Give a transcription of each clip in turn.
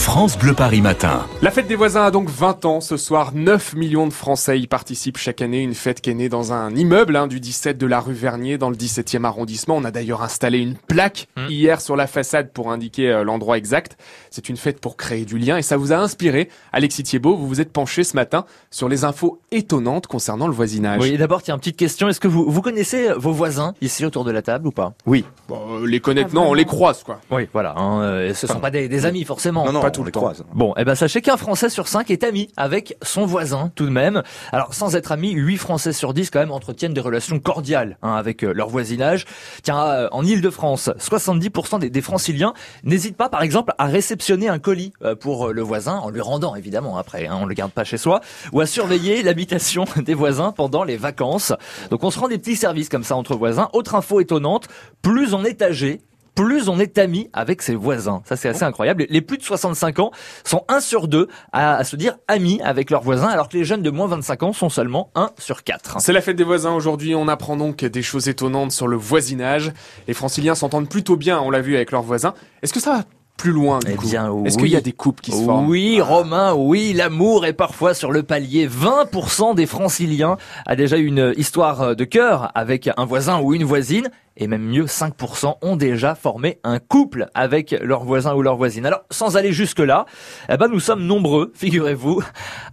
France Bleu Paris Matin. La fête des voisins a donc 20 ans. Ce soir, 9 millions de Français y participent chaque année. Une fête qui est née dans un immeuble hein, du 17 de la rue Vernier, dans le 17e arrondissement. On a d'ailleurs installé une plaque Mmh. hier sur la façade pour indiquer euh, l'endroit exact. C'est une fête pour créer du lien et ça vous a inspiré. Alexis Thiebaud, vous vous êtes penché ce matin sur les infos étonnantes concernant le voisinage. Oui, d'abord, tiens, petite question. Est-ce que vous, vous connaissez vos voisins ici autour de la table ou pas? Oui. Bon, euh, les connaître, non, on les croise, quoi. Oui, voilà. Hein, euh, ce sont pas des, des amis forcément. Non, non, pas tout on le les temps. croise. Bon, eh ben sachez qu'un Français sur cinq est ami avec son voisin tout de même. Alors sans être ami, 8 Français sur 10 quand même entretiennent des relations cordiales hein, avec euh, leur voisinage. Tiens, euh, en Île-de-France, 70% des, des franciliens n'hésitent pas par exemple à réceptionner un colis euh, pour le voisin en lui rendant évidemment après, hein, on le garde pas chez soi, ou à surveiller l'habitation des voisins pendant les vacances. Donc on se rend des petits services comme ça entre voisins. Autre info étonnante, plus on est âgé, plus on est ami avec ses voisins. Ça, c'est assez incroyable. Les plus de 65 ans sont 1 sur 2 à, à se dire amis avec leurs voisins, alors que les jeunes de moins 25 ans sont seulement 1 sur 4. C'est la fête des voisins aujourd'hui. On apprend donc des choses étonnantes sur le voisinage. Les franciliens s'entendent plutôt bien, on l'a vu avec leurs voisins. Est-ce que ça va plus loin du Eh bien, Est-ce oui. qu'il y a des couples qui se forment Oui, Romain, oui, l'amour est parfois sur le palier. 20% des franciliens a déjà eu une histoire de cœur avec un voisin ou une voisine. Et même mieux, 5% ont déjà formé un couple avec leur voisin ou leur voisine. Alors, sans aller jusque-là, eh ben, nous sommes nombreux, figurez-vous,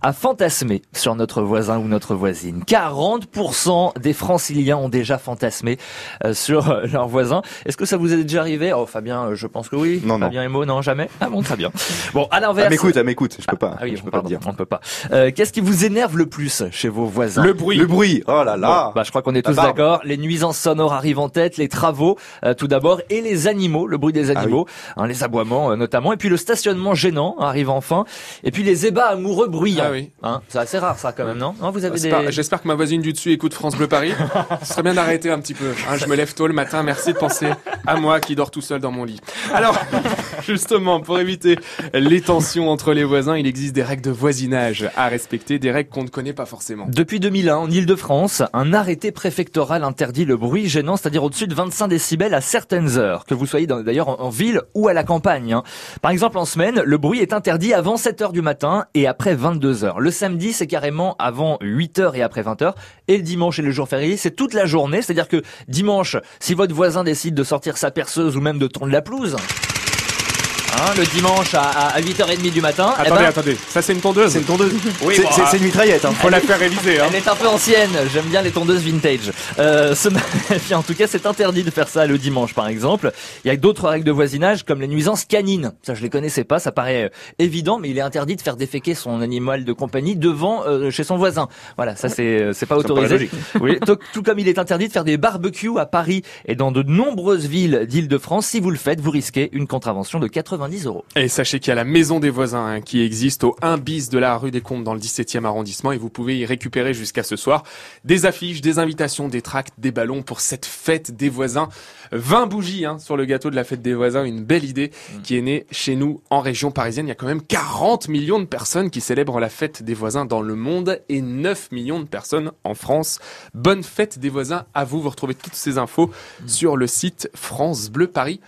à fantasmer sur notre voisin ou notre voisine. 40% des franciliens ont déjà fantasmé euh, sur euh, leur voisin. Est-ce que ça vous est déjà arrivé? Oh, Fabien, euh, je pense que oui. Non, non. Fabien et Mo, non, jamais. Ah bon, très bien. Bon, à l'inverse. m'écoute, elle m'écoute. Je peux pas. Ah oui, je on, peux pas pardon, dire. on peut pas. Euh, Qu'est-ce qui vous énerve le plus chez vos voisins? Le bruit. Le bruit. Oh là là. Bon, bah, je crois qu'on est La tous barbe. d'accord. Les nuisances sonores arrivent en tête, les travaux euh, tout d'abord, et les animaux, le bruit des Ah animaux, hein, les aboiements euh, notamment, et puis le stationnement gênant arrive enfin, et puis les ébats amoureux bruyants. Ah oui. Hein, c'est assez rare ça quand même, non? Non, vous avez des. pas- J'espère que ma voisine du dessus écoute France Bleu Paris. Ce serait bien d'arrêter un petit peu. hein. je me lève tôt le matin. Merci de penser à moi qui dors tout seul dans mon lit. Alors, justement, pour éviter les tensions entre les voisins, il existe des règles de voisinage à respecter, des règles qu'on ne connaît pas forcément. Depuis 2001, en Ile-de-France, un arrêté préfectoral interdit le bruit gênant, c'est-à-dire au-dessus de 25 décibels à certaines heures, que vous soyez d'ailleurs en, ville ou à la campagne. hein. Par exemple, en semaine, le bruit est interdit avant 7 heures du matin et après 22 heures. Le samedi, c'est carrément avant 8 heures et après 20 heures. Et le dimanche et le jour férié, c'est toute la journée, c'est-à-dire que dimanche, si votre voisin décide de sortir sa perceuse ou même de tondre la pelouse, hein, le dimanche à, à 8h30 du matin, eh Attendez, ben, attendez. Ça, c'est une tondeuse. C'est une tondeuse. Oui, C'est bon, c'est- ah. c'est une mitraillette. Hein. Faut la faire réviser. Hein. Elle est un peu ancienne, j'aime bien les tondeuses vintage. Euh, ce... En tout cas, c'est interdit de faire ça le dimanche, par exemple. Il y a d'autres règles de voisinage, comme les nuisances canines. Ça, je les connaissais pas, ça paraît euh, évident, mais il est interdit de faire déféquer son animal de compagnie devant euh, chez son voisin. Voilà, ça c'est euh, c'est pas autorisé. logique. Oui, tout, tout comme il est interdit de faire des barbecues à Paris et dans de nombreuses villes d'Île-de-France. Si vous le faites, vous risquez une contravention de 90 euros. Et sachez qu'il y a la maison des voisins hein, qui existe au 1 bis de la rue des Comptes dans le 17e arrondissement et vous pouvez y récupérer jusqu'à ce soir des affiches, des invitations, des tracts, des ballons pour cette fête des voisins. 20 bougies hein, sur le gâteau de la fête des voisins, une belle idée qui est née chez nous en région parisienne. Il y a quand même 40 millions de personnes qui célèbrent la fête des voisins dans le monde et 9 millions de personnes en France. Bonne fête des voisins à vous. Vous retrouvez toutes ces infos sur le site francebleuparis.fr.